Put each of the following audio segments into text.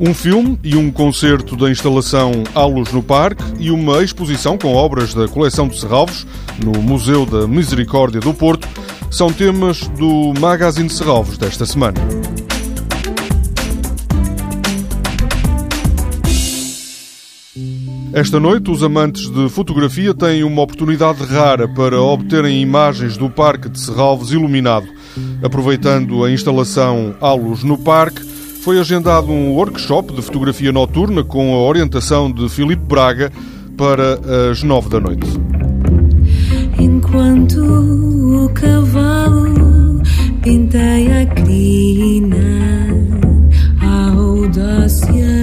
Um filme e um concerto da instalação Alos no Parque e uma exposição com obras da coleção de Serralvos no Museu da Misericórdia do Porto são temas do Magazine de Serralvos desta semana. Esta noite, os amantes de fotografia têm uma oportunidade rara para obterem imagens do Parque de Serralves iluminado. Aproveitando a instalação Alos no Parque, foi agendado um workshop de fotografia noturna com a orientação de Filipe Braga para as nove da noite. Enquanto o cavalo pinteia a crina, a audácia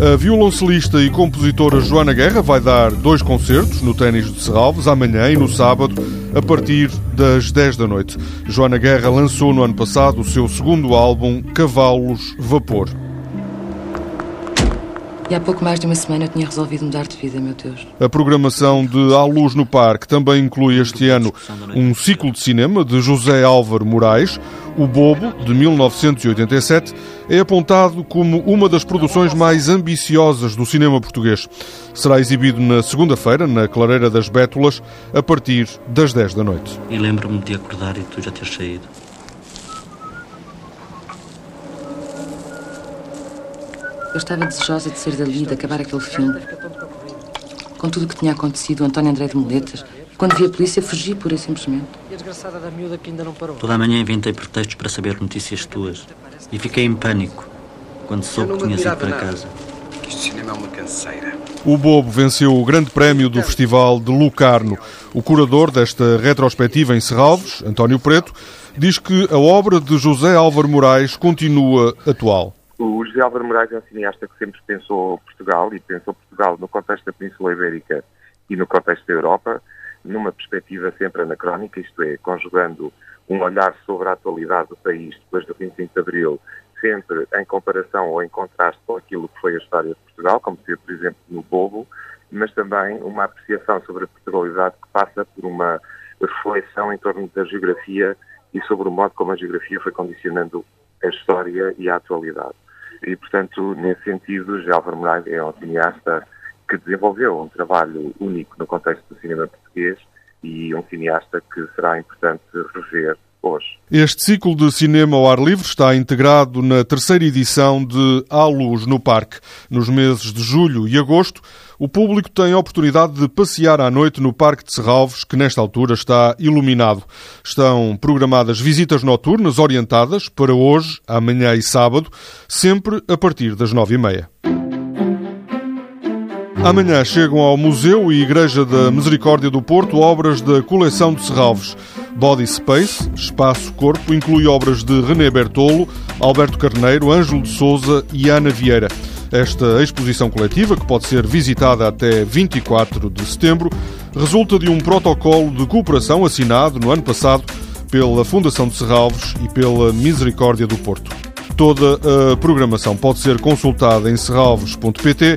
A violoncelista e compositora Joana Guerra vai dar dois concertos no Ténis de Serralves, amanhã e no sábado, a partir das 10 da noite. Joana Guerra lançou no ano passado o seu segundo álbum, Cavalos Vapor. E há pouco mais de uma semana eu tinha resolvido mudar de vida, meu Deus. A programação de À Luz no Parque também inclui este ano um ciclo de cinema de José Álvaro Moraes. O Bobo, de 1987, é apontado como uma das produções mais ambiciosas do cinema português. Será exibido na segunda-feira, na Clareira das Bétulas, a partir das 10 da noite. E lembro-me de acordar e tu já teres saído. Eu estava desejosa de ser dali e de acabar aquele filme. Com tudo o que tinha acontecido, António André de Moletas. Quando vi a polícia, fugi pura e simplesmente. E a desgraçada da miúda que ainda não parou. Toda a manhã inventei pretextos para saber notícias tuas. E fiquei em pânico quando soube que tinhas ido para casa. Este cinema é uma canseira. O Bobo venceu o grande prémio do Festival de Lucarno. O curador desta retrospectiva em Serralves, António Preto, diz que a obra de José Álvaro Moraes continua atual. O José Álvaro Moraes é um cineasta que sempre pensou Portugal e pensou Portugal no contexto da Península Ibérica e no contexto da Europa, numa perspectiva sempre anacrónica, isto é, conjugando um olhar sobre a atualidade do país depois do 25 de Abril, sempre em comparação ou em contraste com aquilo que foi a história de Portugal, como se por exemplo, no Bobo, mas também uma apreciação sobre a Portugalidade que passa por uma reflexão em torno da geografia e sobre o modo como a geografia foi condicionando a história e a atualidade. E, portanto, nesse sentido, José Álvaro Moraes é um cineasta que desenvolveu um trabalho único no contexto do cinema português e um cineasta que será importante rever hoje. Este ciclo de cinema ao ar livre está integrado na terceira edição de À Luz no Parque. Nos meses de julho e agosto, o público tem a oportunidade de passear à noite no Parque de Serralves, que nesta altura está iluminado. Estão programadas visitas noturnas orientadas para hoje, amanhã e sábado, sempre a partir das nove e meia. Amanhã chegam ao Museu e Igreja da Misericórdia do Porto obras da coleção de Serralves. Body Space, Espaço Corpo, inclui obras de René Bertolo, Alberto Carneiro, Ângelo de Souza e Ana Vieira. Esta exposição coletiva, que pode ser visitada até 24 de setembro, resulta de um protocolo de cooperação assinado no ano passado pela Fundação de Serralves e pela Misericórdia do Porto. Toda a programação pode ser consultada em serralves.pt